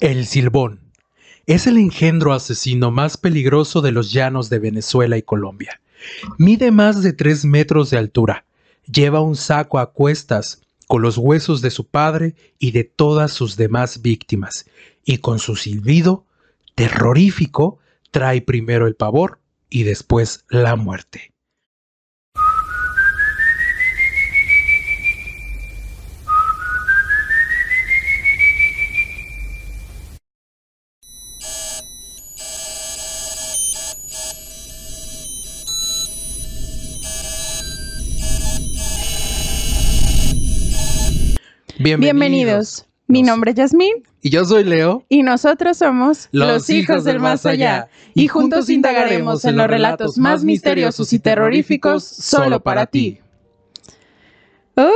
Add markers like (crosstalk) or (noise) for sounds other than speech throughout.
El silbón es el engendro asesino más peligroso de los llanos de Venezuela y Colombia. Mide más de 3 metros de altura. Lleva un saco a cuestas con los huesos de su padre y de todas sus demás víctimas, y con su silbido terrorífico trae primero el pavor y después la muerte. Bienvenidos. Mi nombre es Yasmín. Y yo soy Leo. Y nosotros somos los, hijos del más allá. Y juntos indagaremos en los relatos más misteriosos y terroríficos solo para ti. ¡Ay!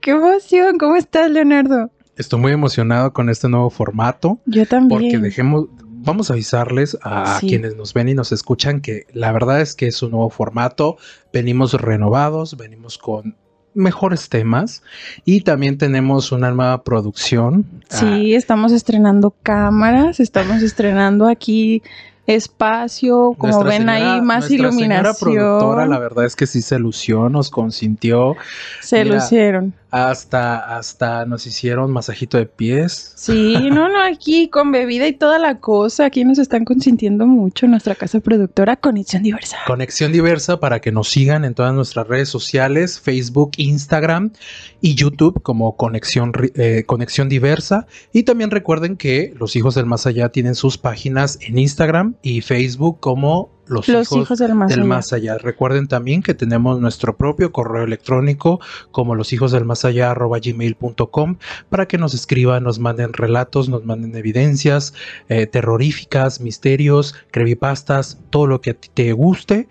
¡Qué emoción! ¿Cómo estás, Leonardo? Estoy muy emocionado con este nuevo formato. Yo también. Porque dejemos, vamos a avisarles a quienes nos ven y nos escuchan que la verdad es que es un nuevo formato. Venimos renovados, venimos con mejores temas y también tenemos una nueva producción. Sí, estamos estrenando cámaras, estamos (laughs) estrenando aquí espacio, como ven ahí, más iluminación. productora, la verdad es que sí se lució, nos consintió. Se lucieron. Hasta, hasta nos hicieron masajito de pies. Sí, no, no, aquí con bebida y toda la cosa. Aquí nos están consintiendo mucho nuestra casa productora Conexión Diversa. Conexión Diversa para que nos sigan en todas nuestras redes sociales, Facebook, Instagram y YouTube como Conexión, eh, Conexión Diversa. Y también recuerden que los hijos del más allá tienen sus páginas en Instagram y Facebook como los, hijos, del, más, allá. Recuerden también que tenemos nuestro propio correo electrónico como los hijos del más allá gmail.com para que nos escriban, nos manden relatos, nos manden evidencias eh, terroríficas, misterios, creepypastas, todo lo que a ti te guste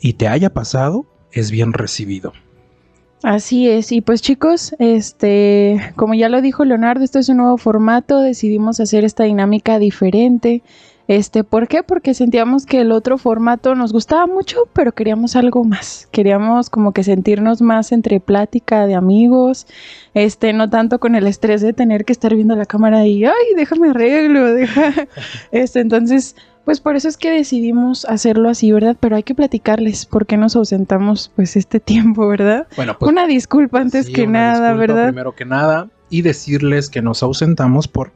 y te haya pasado es bien recibido. Así es, y pues chicos, este, como ya lo dijo Leonardo, esto es un nuevo formato, decidimos hacer esta dinámica diferente. Este, ¿por qué? Porque sentíamos que el otro formato nos gustaba mucho, pero queríamos algo más. Queríamos como que sentirnos más entre plática de amigos, este, no tanto con el estrés de tener que estar viendo la cámara y, ay, déjame arreglo, deja. (laughs) Este, entonces, pues por eso es que decidimos hacerlo así, ¿verdad? Pero hay que platicarles por qué nos ausentamos pues este tiempo, ¿verdad? Bueno, pues una disculpa antes que nada, ¿verdad? Primero que nada y decirles que nos ausentamos por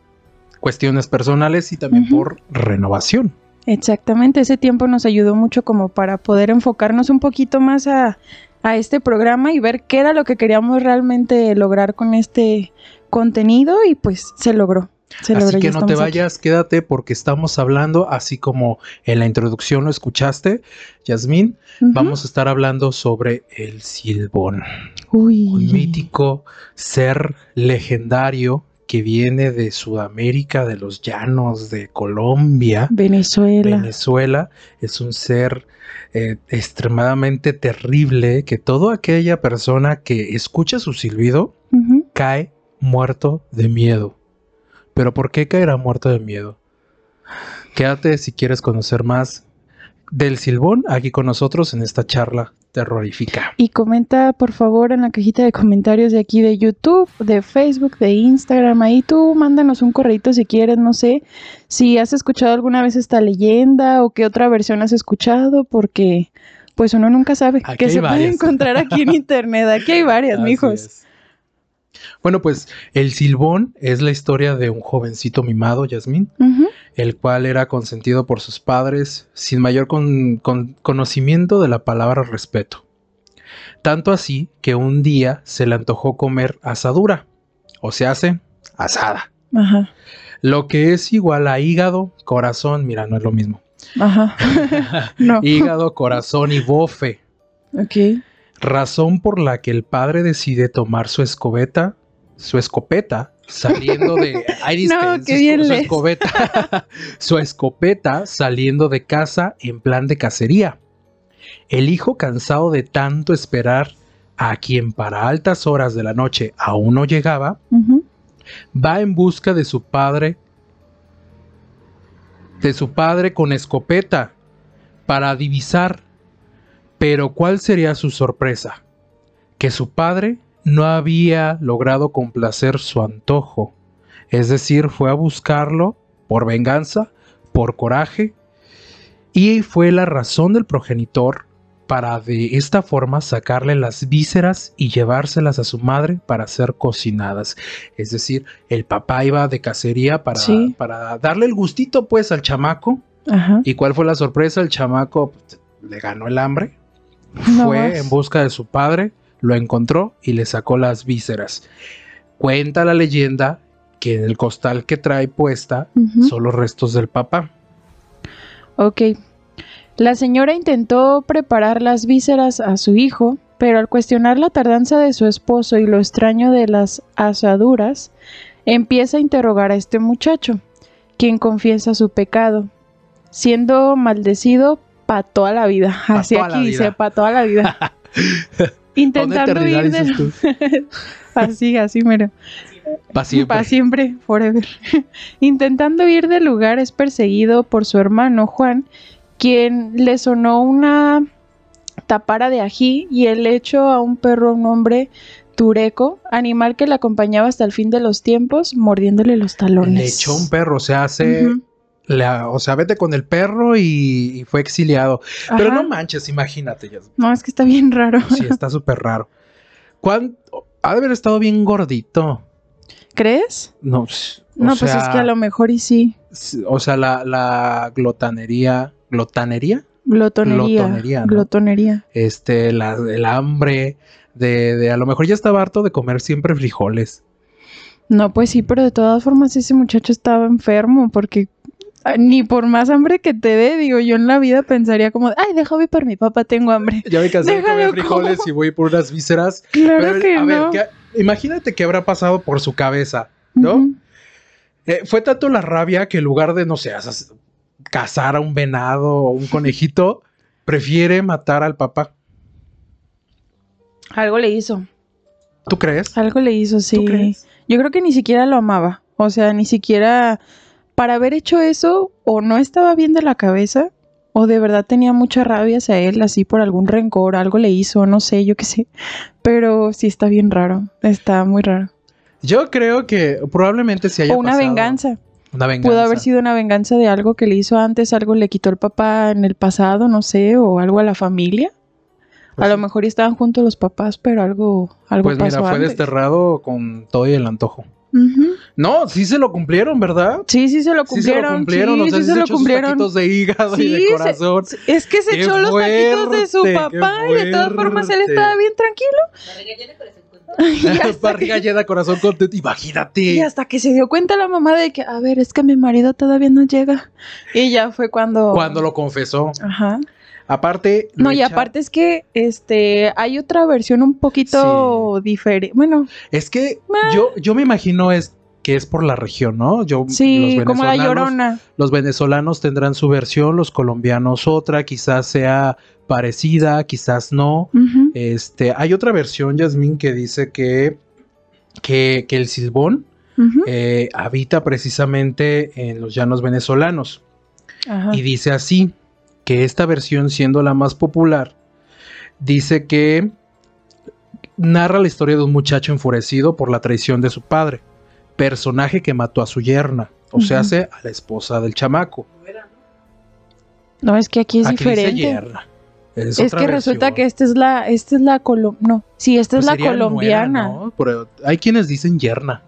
cuestiones personales y también por renovación. Exactamente, ese tiempo nos ayudó mucho como para poder enfocarnos un poquito más a, este programa y ver qué era lo que queríamos realmente lograr con este contenido y pues se logró. así que no te vayas, quédate porque estamos hablando, así como en la introducción lo escuchaste, Yasmín, vamos a estar hablando sobre el silbón. Uy. Un mítico ser legendario que viene de Sudamérica, de los llanos de Colombia. Venezuela. Venezuela es un ser eh, extremadamente terrible que toda aquella persona que escucha su silbido cae muerto de miedo. Pero ¿por qué caerá muerto de miedo? Quédate si quieres conocer más del silbón aquí con nosotros en esta charla terrorífica. Y comenta por favor en la cajita de comentarios de aquí de YouTube, de Facebook, de Instagram, ahí tú mándanos un correito si quieres, no sé si has escuchado alguna vez esta leyenda o qué otra versión has escuchado, porque pues uno nunca sabe que se puede encontrar aquí en (laughs) internet. Aquí hay varias, mijos. Bueno, pues el silbón es la historia de un jovencito mimado, Yasmín, el cual era consentido por sus padres sin mayor conocimiento de la palabra respeto. Tanto así que un día se le antojó comer asadura, o se hace asada. Ajá. Lo que es igual a hígado, corazón, mira, no es lo mismo. Ajá. (laughs) no. Hígado, corazón y bofe. Ok. Razón por la que el padre decide tomar su escobeta, su escopeta, saliendo de. (laughs) no, qué bien su, escopeta, (laughs) su escopeta saliendo de casa en plan de cacería. El hijo, cansado de tanto esperar a quien para altas horas de la noche aún no llegaba, va en busca de su padre, de su padre con escopeta, para divisar. Pero ¿cuál sería su sorpresa? Que su padre no había logrado complacer su antojo Es decir, fue a buscarlo por venganza, por coraje, y fue la razón del progenitor para de esta forma sacarle las vísceras y llevárselas a su madre para ser cocinadas. Es decir, el papá iba de cacería para, Sí. para darle el gustito pues al chamaco. Ajá. ¿Y cuál fue la sorpresa? El chamaco pues, le ganó el hambre, No fue más. en busca de su padre, lo encontró y le sacó las vísceras. Cuenta la leyenda que en el costal que trae puesta son los restos del papá. Ok. La señora intentó preparar las vísceras a su hijo, pero al cuestionar la tardanza de su esposo y lo extraño de las asaduras, empieza a interrogar a este muchacho, quien confiesa su pecado, siendo maldecido para toda la vida. Así aquí dice, para toda la vida. (laughs) Intentando ir de... (laughs) Así, así, mira. Pa' siempre. Para siempre, forever. (laughs) Intentando ir del lugar es perseguido por su hermano Juan, quien le sonó una tapara de ají y el hecho a un perro, un hombre tureco, animal que le acompañaba hasta el fin de los tiempos, mordiéndole los talones. Le echó un perro, o sea, hace... la- o sea, vete con el perro y, y fue exiliado. Pero no manches, imagínate. ya- No, es que está bien raro. Sí, está súper raro. ¿Cuán- Ha de haber estado bien gordito. ¿Crees? No, No, pues es que a lo mejor y sí. O sea, la, la glotanería. ¿Glotanería? Glotonería. Glotonería, ¿no? Glotonería. Este, la, el hambre. De, de a lo mejor ya estaba harto de comer siempre frijoles. No, pues sí, pero de todas formas ese muchacho estaba enfermo porque ni por más hambre que te dé, digo, yo en la vida pensaría como, ay, déjame por mi papá, tengo hambre. Ya me cansé de comer frijoles como. y voy por unas vísceras. Claro Pero, que a no. ver, ¿qué- imagínate qué habrá pasado por su cabeza. ¿no? Eh, fue tanto la rabia que en lugar de, no sé, cazar a un venado o un conejito, prefiere matar al papá. Algo le hizo, ¿Tú crees? algo le hizo, sí. crees? Yo creo que ni siquiera lo amaba, o sea, ni siquiera para haber hecho eso, o no estaba bien de la cabeza, o de verdad tenía mucha rabia hacia él, así por algún rencor, algo le hizo, no sé, yo qué sé. Pero sí está bien raro, está muy raro. Yo creo que probablemente se haya O una pasado- venganza. Una venganza. Pudo haber sido una venganza de algo que le hizo antes, algo le quitó el papá en el pasado, no sé, o algo a la familia. Pues a lo sí. mejor estaban juntos los papás, pero algo, algo Pues mira, fue antes. desterrado con todo y el antojo. No, sí se lo cumplieron, ¿verdad? Sí, sí se lo Sí se cumplieron. lo cumplieron, sí, o sea, sí sí se se lo cumplieron. taquitos de hígado y Sí, de se- corazón. Es que se Qué echó los taquitos de su papá y de todas formas él estaba bien tranquilo. Barriga llena, corazón contento. (laughs) (laughs) y. Imagínate. y hasta que se dio cuenta la mamá de que, a ver, es que mi marido todavía no llega. Y ya fue cuando... Cuando lo confesó. Ajá. Aparte. No, y echa- aparte es que este hay otra versión un poquito diferente. Bueno, Es que yo, yo me imagino es que es por la región, ¿no? Yo, sí, los como la llorona. Los venezolanos tendrán su versión, los colombianos otra, quizás sea parecida, quizás no. Este, hay otra versión, Yasmín, que dice que, que, que el silbón eh, habita precisamente en los llanos venezolanos. Ajá. Y dice así, que esta versión siendo la más popular, dice que narra la historia de un muchacho enfurecido por la traición de su padre, personaje que mató a su yerna, o sea, Ujú. hace a la esposa del chamaco. No, es que aquí es Aquí dice diferente. yerna. Es, que resulta que esta es la, esta es la colom, no, sí, esta Pues es la colombiana. nuera, ¿no? Pero hay quienes dicen yerna.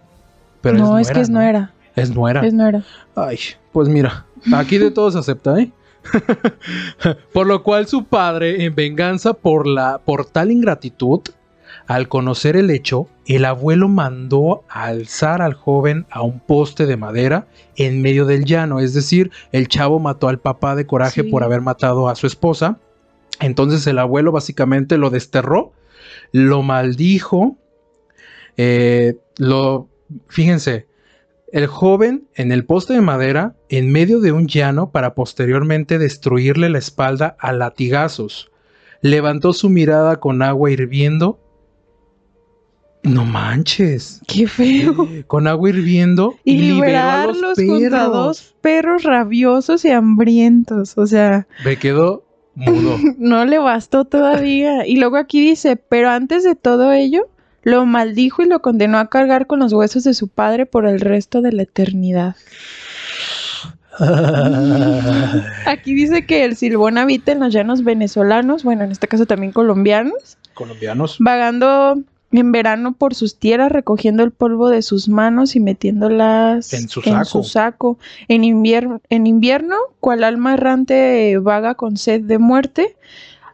Pero no, es, es que es ¿no? nuera, Es nuera. es nuera. Ay, pues mira, aquí de todo se acepta, ¿eh? (laughs) por lo cual su padre, en venganza por la por tal ingratitud, al conocer el hecho, el abuelo mandó a alzar al joven a un poste de madera en medio del llano, es decir, el chavo mató al papá de coraje Sí. por haber matado a su esposa. Entonces el abuelo básicamente lo desterró, lo maldijo, eh, lo, fíjense, el joven en el poste de madera en medio de un llano para posteriormente destruirle la espalda a latigazos. Levantó su mirada con agua hirviendo. No manches. Qué feo. Con agua hirviendo Y, los liberarlos junto a perros. dos perros rabiosos y hambrientos. O sea, Me quedó mudo. (laughs) no le bastó todavía. Y luego aquí dice, pero antes de todo ello, lo maldijo y lo condenó a cargar con los huesos de su padre por el resto de la eternidad. (laughs) Aquí dice que el silbón habita en los llanos venezolanos, bueno, en este caso también colombianos, Colombianos. vagando en verano por sus tierras, recogiendo el polvo de sus manos y metiéndolas En su saco. saco. En, invier- en invierno, cual alma errante eh, vaga con sed de muerte,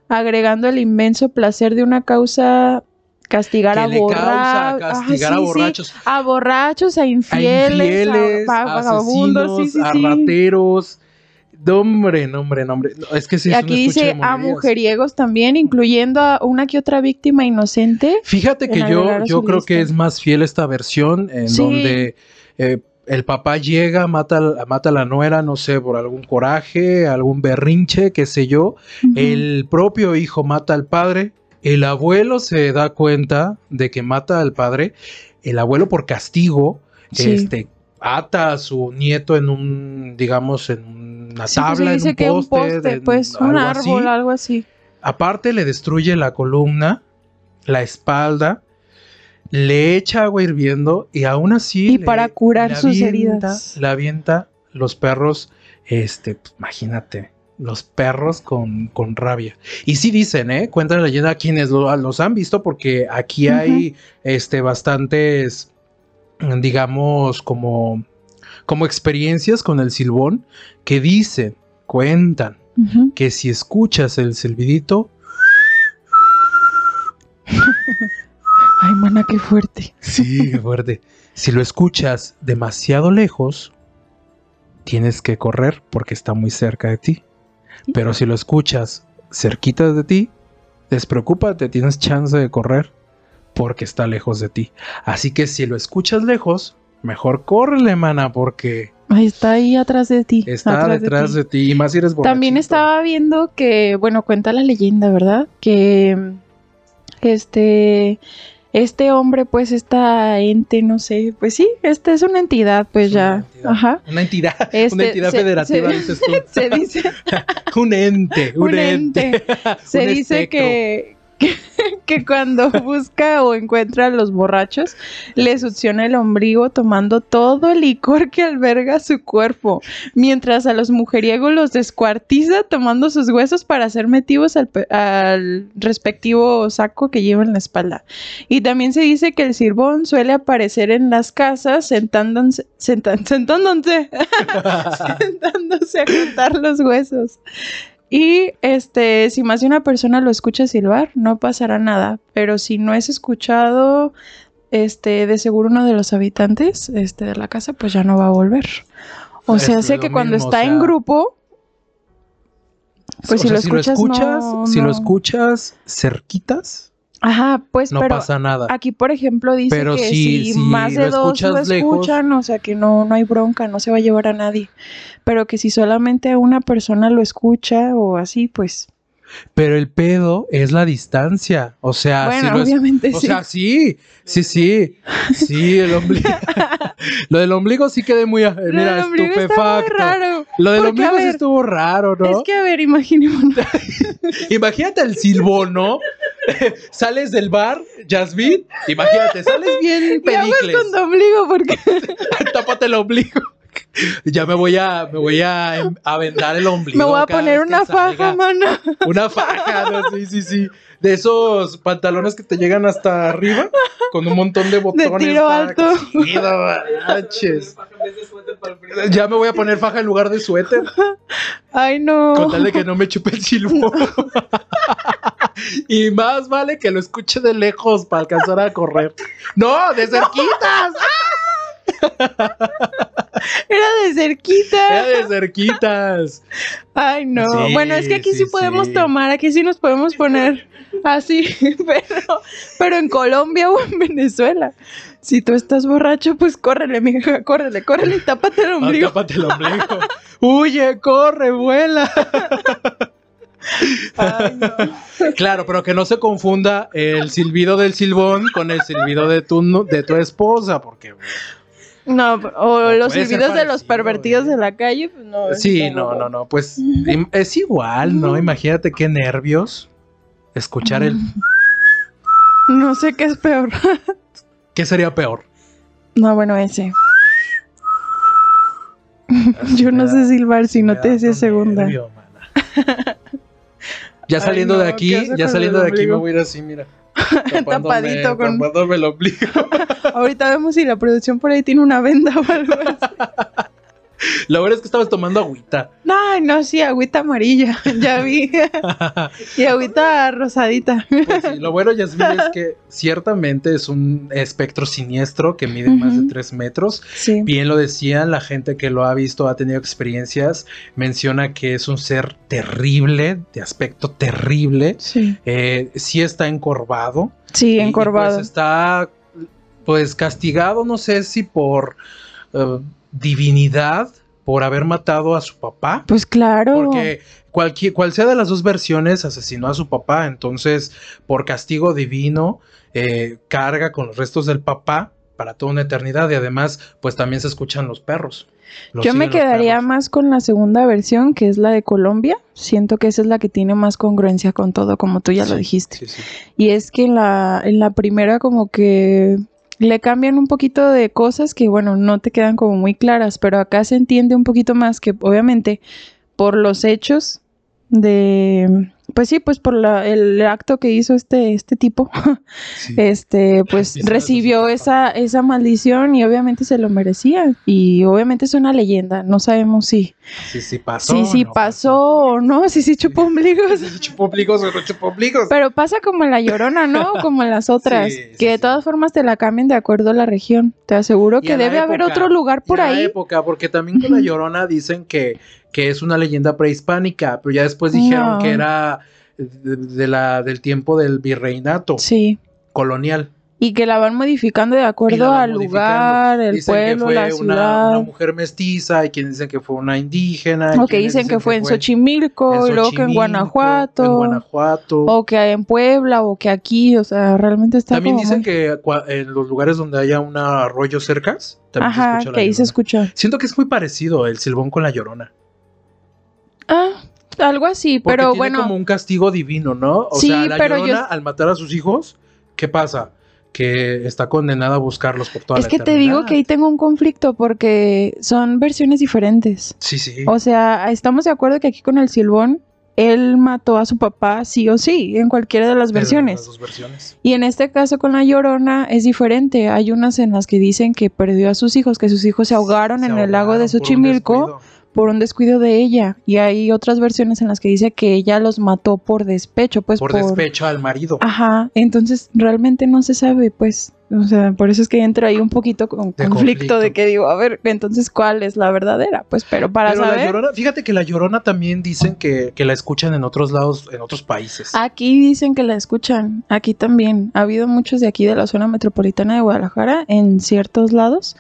agregando el inmenso placer de una causa castigar a causa borrachos. a borrachos. a borrachos, a A infieles, a, va- vagabundos, asesinos, sí, a rateros. Hombre, no, hombre, no, es que sí es aquí dice a mujeriegos también, incluyendo a una que otra víctima inocente. Fíjate que yo, yo creo que es más fiel esta versión en Sí. donde eh, el papá llega, mata, mata a la nuera, no sé, por algún coraje, algún berrinche, qué sé yo. El propio hijo mata al padre. El abuelo se da cuenta de que mata al padre. El abuelo por castigo, Sí. este, ata a su nieto en un, digamos, en una Sí, pues tabla, se en un que un poste, poste, en pues un algo así. árbol, algo así. Aparte le destruye la columna, la espalda, le echa agua hirviendo y aún así... Y le- para curar le sus avienta- heridas. Le avienta los perros, este, pues, imagínate, los perros con, con rabia. Y sí dicen, ¿eh? Cuenta la leyenda quienes lo- los han visto porque aquí hay, este, bastantes, digamos, como, como experiencias con el silbón que dicen, cuentan que si escuchas el silbidito, Ay, mana, qué fuerte. Sí, qué fuerte. Si lo escuchas demasiado lejos, tienes que correr porque está muy cerca de ti. Pero si lo escuchas cerquita de ti, despreocúpate, tienes chance de correr porque está lejos de ti. Así que si lo escuchas lejos, mejor córrele, mana, porque está ahí atrás de ti. está atrás detrás ti. de ti. Y más si eres También borrachito. estaba viendo que, bueno, cuenta la leyenda, ¿verdad? Que este, este hombre, pues, esta ente, no sé, pues sí, esta es una entidad, pues Es ya, una entidad. ajá. Una entidad, (laughs) Este, una entidad se- federativa, se- dices tú. (laughs) Se dice, (laughs) un ente, un, un ente. ente. Se Un dice espectro. que, que, (laughs) que cuando (laughs) busca o encuentra a los borrachos, le succiona el ombligo tomando todo el licor que alberga su cuerpo, mientras a los mujeriegos los descuartiza tomando sus huesos para ser metidos al, al respectivo saco que lleva en la espalda. Y también se dice que el silbón suele aparecer en las casas sentándose, sentan- sentándose, (laughs) sentándose a juntar los huesos. Y este, si más de una persona lo escucha silbar, no pasará nada. Pero si no es escuchado, este, de seguro uno de los habitantes este, de la casa, pues ya no va a volver. O sea, sé lo que cuando mismo, o está en grupo, pues O si, sea, lo escuchas, no- si lo no- escuchas cerquitas, Ajá, pues no pero pasa nada. aquí, por ejemplo, dice Pero que si- si, si más de lo dos lo lejos- escuchan, o sea que no, no hay bronca, no se va a llevar a nadie. Pero que si solamente una persona lo escucha o así, pues Pero el pedo es la distancia. O sea, bueno, si lo es- obviamente o sí. sea, sí, sí, sí, sí, el ombligo. (laughs) lo del ombligo sí quedé muy, eh, Lo mira, muy estupefacto. raro. Lo del ombligo sí estuvo raro, ¿no? Es que, a ver, imaginémonos. (laughs) Imagínate el silbón, ¿no? (laughs) sales del bar, Jasmine, imagínate, sales bien (laughs) pedicles. con tu ombligo porque (laughs) Tápate el ombligo. Ya me voy a, me voy a em- a vendar el ombligo. me voy a poner una faja, mano. Una faja, ¿no? sí, sí, sí. De esos pantalones que te llegan hasta arriba, con un montón de botones. tiro para- alto. Ya me voy a poner faja en lugar de suéter, Ay, no. con tal de que no me chupe el silbo. Y más vale que lo escuche de lejos para alcanzar a correr. ¡No, de (laughs) cerquitas! (laughs) Era de cerquita. Era de cerquitas. Ay, no. Sí, bueno, es que aquí sí, sí, podemos sí. tomar, aquí sí nos podemos poner así, (laughs) pero, pero en Colombia o en Venezuela. Si tú estás borracho, pues córrele, mija, córrele, córrele y tápate el Ah, ombligo. tápate el ombligo. Huye, corre, vuela. Ay, no. Claro, pero que no se confunda el silbido del silbón con el silbido de tu, de tu esposa, porque No, o No, los silbidos de los pervertidos ¿eh? de la calle, pues no. sí, no, no, no, pues es igual, ¿no? Imagínate qué nervios escuchar el (laughs) No sé qué es peor. ¿Qué sería peor? No, bueno, ese. Yo no sé silbar si no te decía segunda. Nervio, (laughs) Ya Ay, saliendo de aquí, ¿qué hace ya saliendo de aquí me voy a ir así, mira. (laughs) Tapadito con- tapándome el ombligo. (laughs) Ahorita vemos si la producción por ahí tiene una venda o algo así. (laughs) La verdad es que estabas tomando agüita. Ay, no, sí, agüita amarilla, (laughs) ya vi. y agüita rosadita. Pues sí, lo bueno, Yasmin, es que ciertamente es un espectro siniestro que mide más de. 3 metros. Sí. Bien lo decían, la gente que lo ha visto, ha tenido experiencias, menciona que es un ser terrible, de aspecto terrible. Sí, Eh, sí está encorvado. sí y- y, encorvado. pues está pues castigado, no sé si por eh, divinidad, por haber matado a su papá. Pues claro. Porque cualquier, cual sea de las dos versiones, asesinó a su papá, entonces por castigo divino eh, carga con los restos del papá para toda una eternidad y además pues también se escuchan los perros. Yo me quedaría más con la segunda versión, que es la de Colombia. Siento que esa es la que tiene más congruencia con todo, como tú ya lo dijiste. sí, sí. Y es que en la, en la primera como que le cambian un poquito de cosas que, bueno, no te quedan como muy claras, pero acá se entiende un poquito más que obviamente por los hechos de, pues sí, pues por la- el acto que hizo este, este tipo, (laughs) Sí. este, pues (laughs) recibió resucitó. esa, esa maldición y obviamente se lo merecía. Y obviamente es una leyenda, no sabemos si, Sí, sí pasó. si, si no pasó o no, si sí (laughs) chupó ombligos. Chupó ombligos o no chupó ombligos. Pero pasa como en la llorona, ¿no? Como en las otras. Que de todas formas te la cambian de acuerdo a la región. Te aseguro que debe haber otro lugar por Y a la ahí. época, porque también con la. Llorona dicen que, que es una leyenda prehispánica, pero ya después dijeron No. que era de, de la, del tiempo del virreinato Sí. colonial. Y que la van modificando de acuerdo al lugar, el Dicen que pueblo, fue la una, ciudad. una mujer mestiza, y quienes dicen que fue una indígena. o que dicen que fue en Xochimilco, en y luego que en Guanajuato. En Guanajuato. O que en Puebla, o que aquí. O sea, realmente está También como dicen muy- que en los lugares donde haya un arroyo cercas, también se escucha la que ahí se escucha. Siento que es muy parecido el silbón con la llorona. Ah, algo así, Porque pero tiene bueno. como un castigo divino, ¿no? O Sí, sea, la pero yo- llorona al matar a sus hijos, ¿qué pasa? Que está condenada a buscarlos por toda Es la que te digo que ahí tengo un conflicto porque son versiones diferentes. Sí, sí. O sea, estamos de acuerdo que aquí con el Silbón, él mató a su papá sí o sí, en cualquiera de las versiones. Las dos versiones. Y en este caso con la Llorona es diferente. Hay unas en las que dicen que perdió a sus hijos, que sus hijos se ahogaron Se en el lago de Xochimilco. Por un descuido de ella. Y hay otras versiones en las que dice que ella los mató por despecho, pues por, despecho al marido. Ajá, entonces realmente no se sabe, pues. O sea, por eso es que entra ahí un poquito con De conflicto, conflicto. de que digo, a ver, entonces cuál es la verdadera, pues, pero para Pero la saber. llorona, fíjate que la llorona también dicen que, que la escuchan en otros lados, en otros países. Aquí dicen que la escuchan, aquí también. Ha habido muchos de aquí de la zona metropolitana de Guadalajara, en ciertos lados,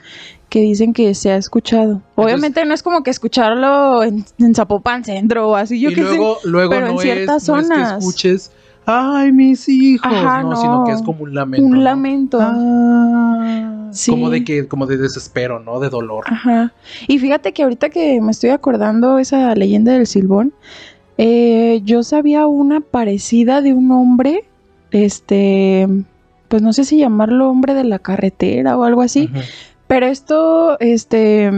que dicen que se ha escuchado. Obviamente no es como que escucharlo en, en Zapopan Centro o así, yo y qué sé. luego, luego pero no, en ciertas es, no es que escuches, ay, mis hijos, Ajá, no, no. sino que es como un lamento. Un lamento. Ah, Sí. Como de que, como de desespero, ¿no? De dolor. Ajá. Y fíjate que ahorita que me estoy acordando esa leyenda del Silbón, eh, yo sabía una parecida de un hombre, este, pues no sé si llamarlo hombre de la carretera o algo así, Ujú. Pero esto, este,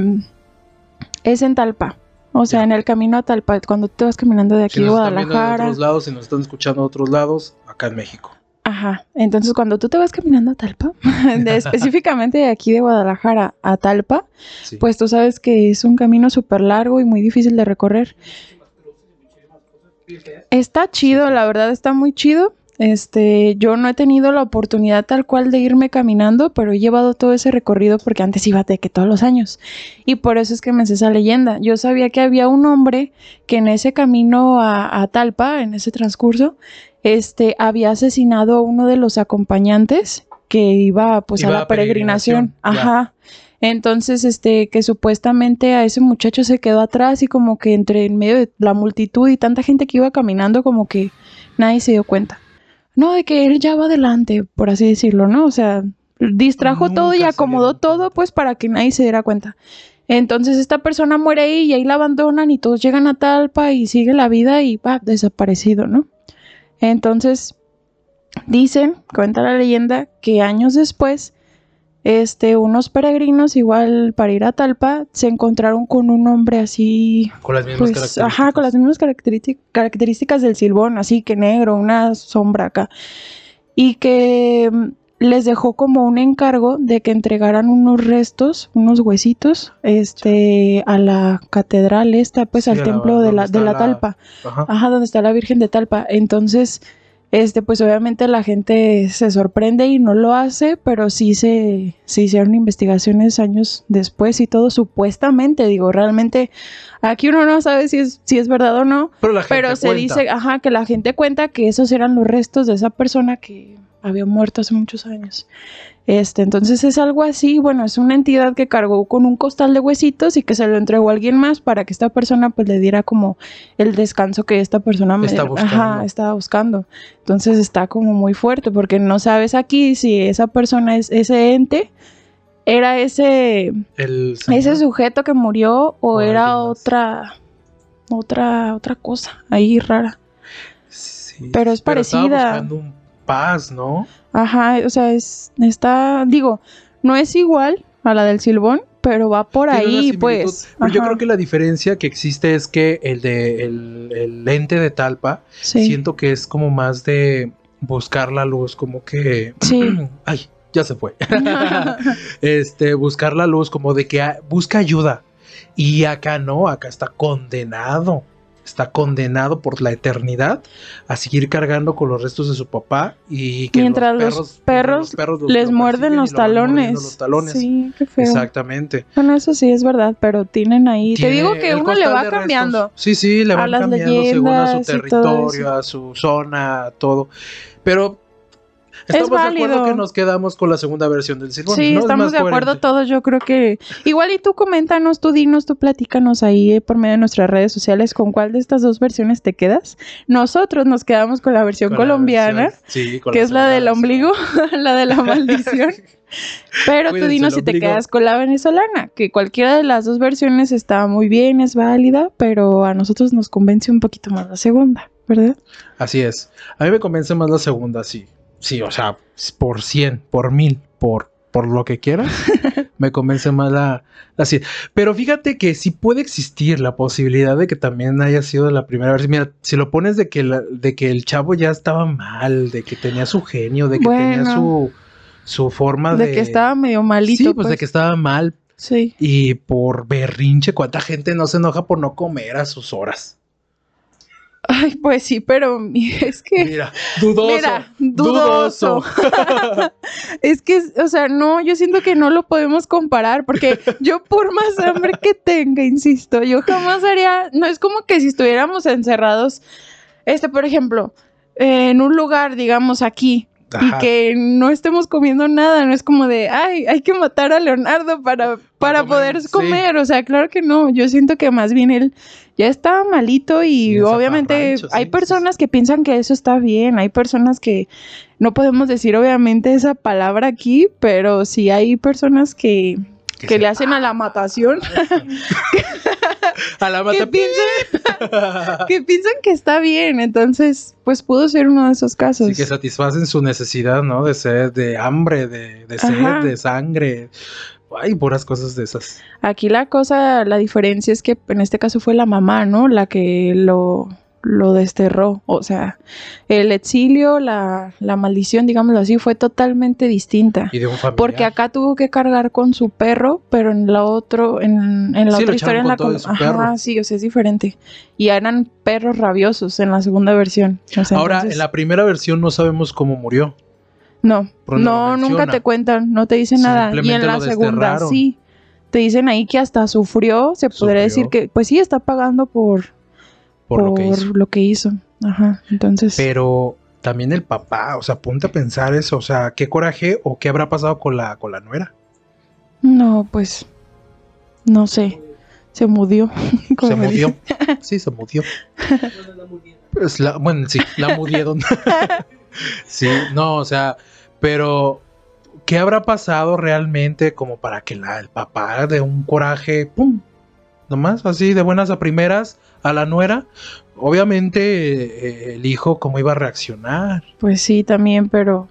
es en Talpa. O sea, Ya. en el camino a Talpa, cuando te vas caminando de aquí Si de nos están Guadalajara. otros lados, si nos están escuchando de otros lados, acá en México. Ajá. Entonces, cuando tú te vas caminando a Talpa, (laughs) de- específicamente de aquí de Guadalajara a Talpa, Sí. pues tú sabes que es un camino súper largo y muy difícil de recorrer. Está chido, la verdad está muy chido. Este, yo no he tenido la oportunidad tal cual de irme caminando, pero he llevado todo ese recorrido porque antes iba de que todos los años. Y por eso es que me sé esa leyenda. Yo sabía que había un hombre que en ese camino a, a Talpa, en ese transcurso, este, había asesinado a uno de los acompañantes que iba pues Iba a la peregrinación. ya. Ajá. Entonces, este, que supuestamente a ese muchacho se quedó atrás y como que entre en medio de la multitud y tanta gente que iba caminando, como que nadie se dio cuenta. No, de que él ya va adelante, por así decirlo, ¿no? O sea, distrajo todo y acomodó todo, pues para que nadie se diera cuenta. Entonces esta persona muere ahí y ahí la abandonan y todos llegan a Talpa y sigue la vida y va desaparecido, ¿no? Entonces, dicen, cuenta la leyenda, que años después, este, unos peregrinos, igual para ir a Talpa, se encontraron con un hombre así, Con las mismas pues, características. ajá, con las mismas característic- características del silbón, así que negro, una sombra acá. Y que mm, les dejó como un encargo de que entregaran unos restos, unos huesitos, este, a la catedral esta, pues Sí, al la- templo de la, de la- Talpa. Ajá. Ajá, donde está la Virgen de Talpa. Entonces, este, pues obviamente la gente se sorprende y no lo hace, pero sí se, se hicieron investigaciones años después y todo, supuestamente, digo, realmente aquí uno no sabe si es, si es verdad o no, Pero la gente pero se cuenta. dice, ajá, que la gente cuenta que esos eran los restos de esa persona que había muerto hace muchos años. Este, entonces es algo así, bueno, es una entidad que cargó con un costal de huesitos y que se lo entregó a alguien más para que esta persona pues le diera como el descanso que esta persona me- Está buscando. Ajá, estaba buscando. Entonces está como muy fuerte porque no sabes aquí si esa persona es ese ente era ese El ese sujeto que murió o O era otra otra otra cosa ahí rara. Sí, pero es parecida. buscando un paz, ¿no? Ajá, o sea, es está digo, no es igual a la del silbón, pero va por ahí pues. Pero yo creo que la diferencia que existe es que el de el, el lente de Talpa sí. siento que es como más de buscar la luz, como que Sí. (clears throat) ay, ya se fue. (laughs) este, buscar la luz como de que busca ayuda. Y acá no, acá está condenado. Está condenado por la eternidad a seguir cargando con los restos de su papá y que Mientras los perros los Les muerden los talones. los talones. Sí, qué feo. Exactamente. Bueno, eso sí es verdad, pero tienen ahí. Te digo que uno le va cambiando. Sí, sí, le van cambiando según a su territorio, a su zona, todo. Pero estamos de válido. acuerdo que nos quedamos con la segunda versión del silbón. Sí, estamos de acuerdo coherente. todos. Yo creo que igual y tú coméntanos, tú dinos, tú platícanos ahí eh, por medio de nuestras redes sociales con cuál de estas dos versiones te quedas. Nosotros nos quedamos con la versión Con la colombiana, versión- sí, con que es la del ombligo, (laughs) la de la (laughs) maldición. Pero tú Cuídense dinos el si te quedas con la venezolana, que cualquiera de las dos versiones está muy bien, es válida, pero a nosotros nos convence un poquito más la segunda, ¿verdad? Así es. A mí me convence más la segunda, sí. Sí, o sea, por 100, por mil, por, por lo que quieras, (laughs) me convence más la, la 100. Pero fíjate que sí puede existir la posibilidad de que también haya sido la primera vez. Mira, si lo pones de que, la- de que el chavo ya estaba mal, de que tenía su genio, de que tenía su, su forma de... De que estaba medio malito. Sí, pues, de que estaba mal. Sí. Y por berrinche, ¿cuánta gente no se enoja por no comer a sus horas? Ay, pues sí, pero (laughs) es que... Mira, dudoso. Mira, dudoso. (laughs) es que, o sea, no, yo siento que no lo podemos comparar porque (laughs) yo por más hambre que tenga, insisto, yo jamás haría, no es como que si estuviéramos encerrados, este, por ejemplo, eh, en un lugar, digamos, aquí, Ajá. y que no estemos comiendo nada, no es como de, ay, hay que matar a Leonardo para, para poder sí. comer, o sea, claro que no, yo siento que más bien él ya estaba malito y Sí, obviamente hay sí, personas que piensan que eso está bien, hay personas que no podemos decir obviamente esa palabra aquí, pero sí hay personas que, que, le hacen a la matación, (laughs) (laughs) (laughs) A la que mata. piensan, (laughs) que piensan que está bien, entonces pues pudo ser uno de esos casos. Sí, que satisfacen su necesidad, ¿no? De sed, de hambre, de, de sed, Ajá. de sangre. Hay puras cosas de esas. Aquí la cosa, la diferencia es que en este caso fue la mamá, ¿no? La que lo, lo desterró. O sea, el exilio, la, la maldición, digámoslo así, fue totalmente distinta. Y de un. Porque acá tuvo que cargar con su perro, pero en la otro, en, en la Sí, otra historia, en la con Ajá, sí, o sea, es diferente. Y eran perros rabiosos en la segunda versión. O sea, Ahora, entonces- en la primera versión no sabemos cómo murió. No, no nunca te cuentan, no te dicen nada. Y en la segunda, sí. Te dicen ahí que hasta sufrió, se podría decir que, pues sí, está pagando por, Por, lo que hizo. lo que hizo. Ajá, entonces. Pero también el papá, o sea, ponte a pensar eso. O sea, qué coraje o qué habrá pasado con la, con la nuera. No, pues. No sé. Se mudió. (laughs) Se mudió. (laughs) Sí, se mudió. Pues la- bueno, sí, la mudieron. (laughs) sí, no, o sea, pero ¿qué habrá pasado realmente como para que la- el papá de un coraje, pum, nomás, así de buenas a primeras, a la nuera. Obviamente eh, el hijo cómo iba a reaccionar. Pues sí, también, pero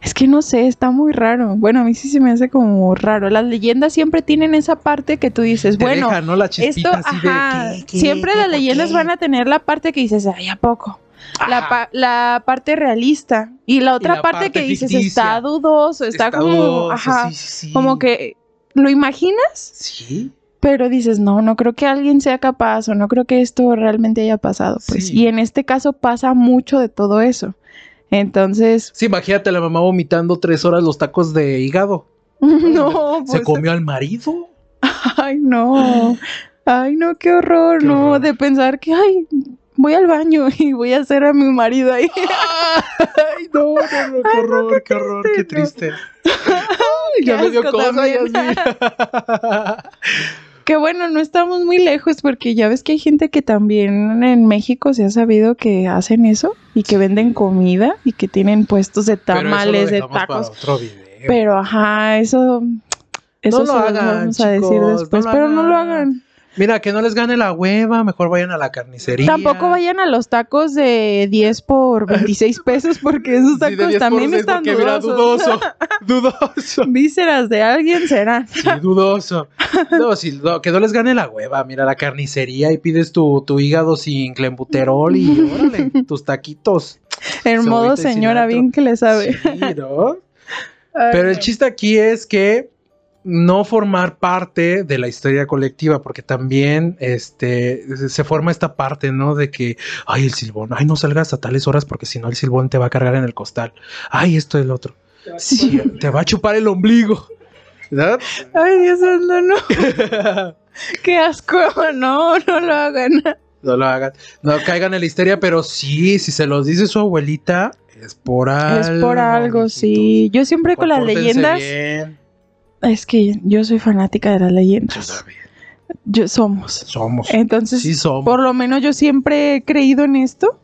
es que no sé, está muy raro. Bueno, a mí sí se me hace como raro. Las leyendas siempre tienen esa parte que tú dices, Te bueno, deja, ¿no? La esto, así de, ajá, ¿qué, qué, siempre qué, las leyendas van a tener la parte que dices, ay, ¿a poco? La, Ajá. pa- la parte realista y la otra la parte, parte que dices ficticia. está dudoso, está, Está como, dudoso, ajá, sí, sí. como que lo imaginas, Sí. Pero dices, no, no creo que alguien sea capaz o no creo que esto realmente haya pasado. Pues, Sí. y en este caso pasa mucho de todo eso. Entonces, Sí, imagínate a la mamá vomitando tres horas los tacos de hígado. (laughs) no, ¿Se pues, comió al marido? ay, no, ay, no, qué horror, Qué no, horror. de pensar que, ay, voy al baño (laughs) y voy a hacer a mi marido ahí. (laughs) Ay, no, no, no, qué horror, qué horror, qué triste. Ay, ya me dio cosa, también. Que bueno, no estamos muy lejos porque ya ves que hay gente que también en México se ha sabido que hacen eso y que venden comida y que tienen puestos de Pero eso lo tamales, de para tacos. otro video. Pero ajá, eso eso No lo hagan, vamos a decir después, no pero no lo hagan. Mira, que no les gane la hueva, mejor vayan a la carnicería. Tampoco vayan a los tacos de 10 por (laughs) 26 pesos porque esos Sí, de tacos 10 por también 6, están porque, mira, dudosos. dudoso, dudoso. (laughs) Vísceras de alguien serán. Sí, dudoso. No, si no, que no les gane la hueva. Mira, la carnicería y pides tu, tu hígado sin clenbuterol y (laughs) órale, tus taquitos. En modo Cebollita y señora, bien que le sabe. Sí, ¿no? Ay, Pero el chiste aquí es que no formar parte de la historia colectiva, porque también este, se forma esta parte, ¿no? De que, ay, el silbón, ay, no salgas a tales horas porque si no el silbón te va a cargar en el costal. Ay, esto es lo otro. Sí, te va a chupar el ombligo. ¿Verdad? Ay, Dios santo, no. (laughs) Qué asco. No, no lo hagan. No lo hagan. No caigan en la histeria, pero sí, si se los dice su abuelita, es por algo. Es por algo, sí. Yo siempre con las leyendas. bien. Es que yo soy fanática de las Yo leyendas. también. Yo somos. Somos. Entonces, sí somos. por lo menos yo siempre he creído en esto.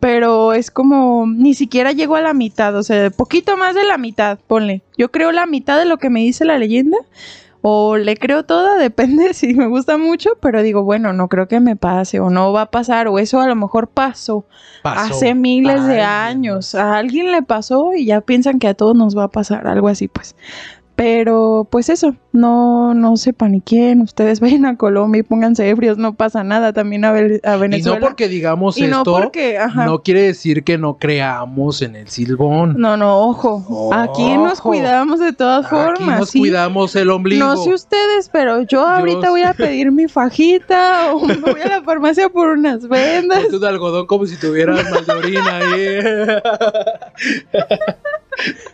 Pero es como, ni siquiera llego a la mitad, o sea, poquito más de la mitad, ponle. Yo creo la mitad de lo que me dice la leyenda, o le creo toda, (laughs) depende si me gusta mucho, pero digo, bueno, no creo que me pase, o no va a pasar, o eso a lo mejor pasó, Pasó. hace miles de años. A alguien le pasó y ya piensan que a todos nos va a pasar, algo así, pues. Pero, pues eso, no, no se paniquen, ustedes (laughs) vayan a Colombia y pónganse ebrios, no pasa nada, también a, a Y Venezuela. no porque digamos Y no esto, porque, ajá. no quiere decir que no creamos en el silbón. No, no, ojo. Aquí nos cuidamos de todas Aquí formas. nos ¿sí? cuidamos el ombligo. No sé ustedes, pero yo ahorita voy a pedir mi fajita o (laughs) me voy a la farmacia por unas vendas. Ponte un algodón como si tuvieras (laughs) mal de orina ahí.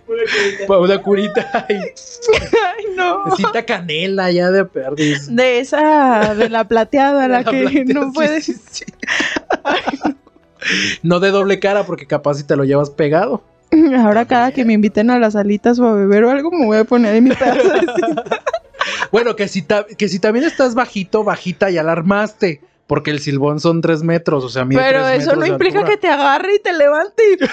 Una curita. Una curita. Ay, no. Necesita canela ya de perdiz. De esa, de la plateada, la, La que no sí, puedes. sí, sí. No de doble cara porque capaz si te lo llevas pegado. Ahora cada que me inviten a las alitas o a beber o algo, me voy a poner en mi pedazo de cinta. Bueno, que si, ta- que si también estás bajito, bajita y alarmaste. Porque el silbón son tres metros, o sea, mide Pero tres eso metros no implica altura. que te agarre y te levante. y-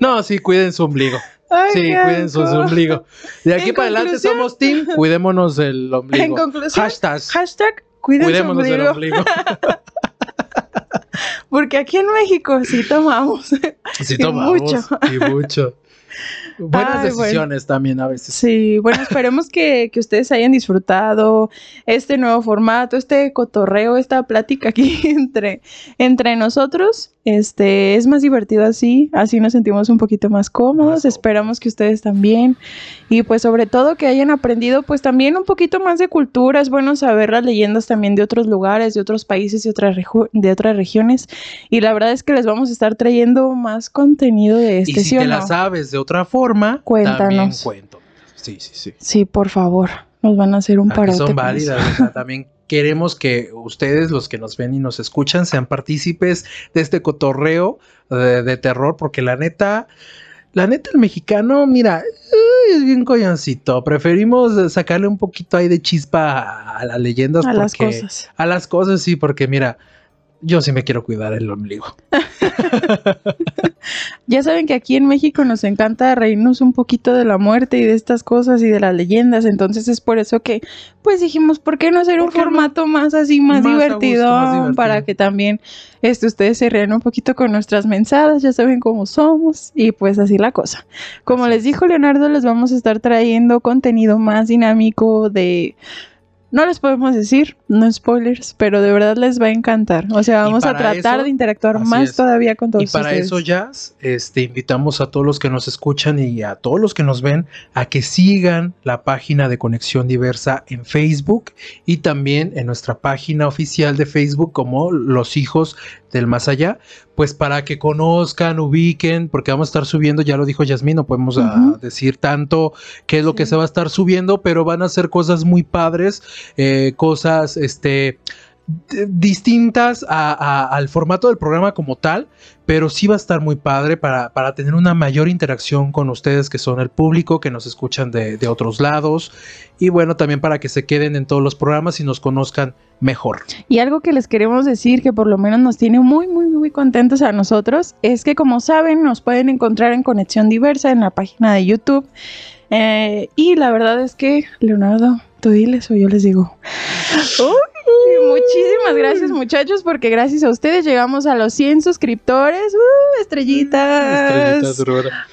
No, sí, cuiden su ombligo. Ay, Sí, cuiden su, su ombligo. De aquí En para adelante somos team, cuidémonos el ombligo. En conclusión, Hashtag, hashtag cuiden su cuidémonos el ombligo. (laughs) Porque aquí en México sí tomamos. Sí, Y tomamos. mucho. Y mucho. Buenas Ay, bueno. decisiones también a veces. Sí, bueno, esperemos que, que ustedes hayan disfrutado este nuevo formato, este cotorreo, esta plática aquí (laughs) entre, entre nosotros. Este es más divertido así, así nos sentimos un poquito más cómodos. Esperamos que ustedes también. Y pues sobre todo que hayan aprendido pues también un poquito más de cultura. Es bueno saber las leyendas también de otros lugares, de otros países y otras de otras regiones. Y la verdad es que les vamos a estar trayendo más contenido de este, y si ¿sí te no? la sabes de otra forma, Cuéntanos. también cuento. Sí, sí, sí. Sí, por favor. Nos van a hacer un parote. son válidas. sea, también queremos que ustedes, los que nos ven y nos escuchan, sean partícipes de este cotorreo de, de terror, porque la neta, la neta, el mexicano, mira, ay, es bien coyoncito. Preferimos sacarle un poquito ahí de chispa a, a las leyendas A las porque- cosas. A las cosas, sí, porque mira, yo sí me quiero cuidar el ombligo. (laughs) Ya saben que aquí en México nos encanta reírnos un poquito de la muerte y de estas cosas y de las leyendas, entonces es por eso que pues dijimos, ¿por qué no hacer un formato más así, más, Más gusto, divertido, más divertido. para que también este, ustedes se rían un poquito con nuestras mensadas, ya saben cómo somos y pues así la cosa. Como les es. dijo Leonardo, les vamos a estar trayendo contenido más dinámico de... No les podemos decir, no spoilers, pero de verdad les va a encantar. O sea, vamos a tratar eso- de interactuar más es. todavía con todos Y para ustedes. eso, Jazz, este, invitamos a todos los que nos escuchan y a todos los que nos ven a que sigan la página de Conexión Diversa en Facebook y también en nuestra página oficial de Facebook como Los Hijos del Más Allá, pues para que conozcan, ubiquen, porque vamos a estar subiendo, ya lo dijo Yasmín, no podemos ah, decir tanto qué es lo que se va a estar subiendo, pero van a ser cosas muy padres, eh, cosas, este distintas a- a- al formato del programa como tal, pero sí va a estar muy padre para, para tener una mayor interacción con ustedes que son el público, que nos escuchan de, de otros lados y bueno, también para que se queden en todos los programas y nos conozcan mejor. Y algo que les queremos decir que por lo menos nos tiene muy, muy, muy contentos a nosotros es que como saben nos pueden encontrar en Conexión Diversa en la página de YouTube. Eh, y la verdad es que, Leonardo, tú diles o yo les digo. Uy, muchísimas gracias muchachos porque gracias a ustedes llegamos a los 100 suscriptores. ¡Uh, estrellitas!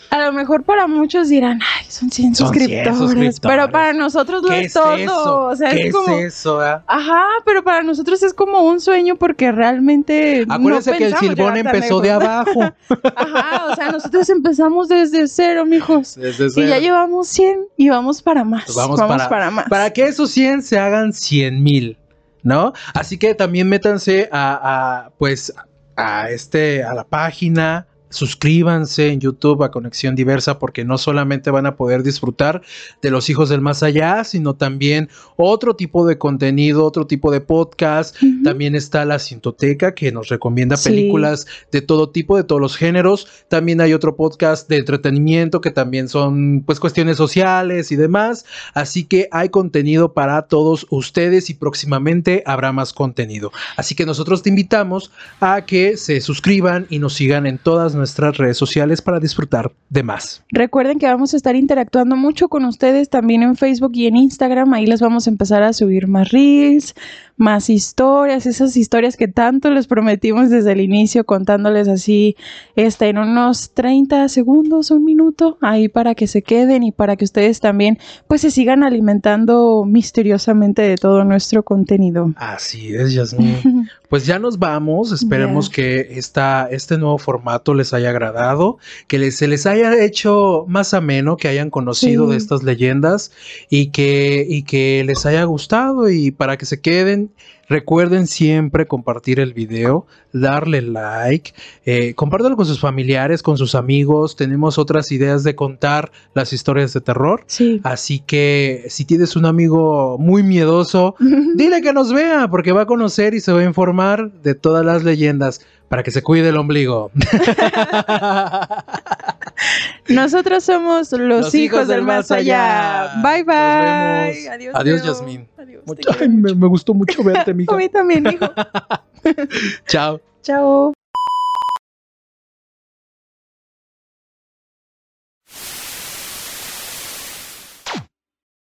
A lo mejor para muchos dirán, ay, son 100 Son 100 suscriptores. Pero para nosotros lo ¿Qué es es todo. eso? O sea, ¿Qué es como... es eso? ah? Ajá, pero para nosotros es como un sueño porque realmente. Acuérdense no que el silbón empezó de abajo. (laughs) Ajá, o sea, nosotros empezamos desde cero, mijos. Desde Y cero. ya llevamos 100 y vamos para más. Vamos Vamos, para- para, más. Para que esos 100 se hagan 100 mil, ¿no? Así que también métanse a, pues, a este, a la página. Suscríbanse en YouTube a Conexión Diversa porque no solamente van a poder disfrutar de los hijos del más allá, sino también otro tipo de contenido, otro tipo de podcast. También está la Cintoteca que nos recomienda Sí. películas de todo tipo, de todos los géneros. También hay otro podcast de entretenimiento que también son pues cuestiones sociales y demás. Así que hay contenido para todos ustedes y próximamente habrá más contenido. Así que nosotros te invitamos a que se suscriban y nos sigan en todas nuestras redes sociales para disfrutar de más. Recuerden que vamos a estar interactuando mucho con ustedes también en Facebook y en Instagram. Ahí les vamos a empezar a subir más reels, más historias, esas historias que tanto les prometimos desde el inicio, contándoles así este, en unos 30 segundos, un minuto, ahí para que se queden y para que ustedes también pues se sigan alimentando misteriosamente de todo nuestro contenido. Así es, Yasmin. (laughs) Pues ya nos vamos. Esperemos que esta, este nuevo formato les haya agradado, que les, se les haya hecho más ameno, que hayan conocido Sí. de estas leyendas y que, y que les haya gustado. Y para que se queden, recuerden siempre compartir el video, darle like, eh, compártelo con sus familiares, con sus amigos. Tenemos otras ideas de contar las historias de terror. Sí. Así que si tienes un amigo muy miedoso, (laughs) Dile que nos vea, porque va a conocer y se va a informar de todas las leyendas para que se cuide el ombligo. (laughs) Nosotros somos los, hijos, del más allá. Bye bye. Nos vemos. Adiós, Adiós, Leo. Yasmín. Adiós. Ay, me, mucho. me gustó mucho verte, (laughs) A mija. mí también, hijo. (laughs) Chao. Chao.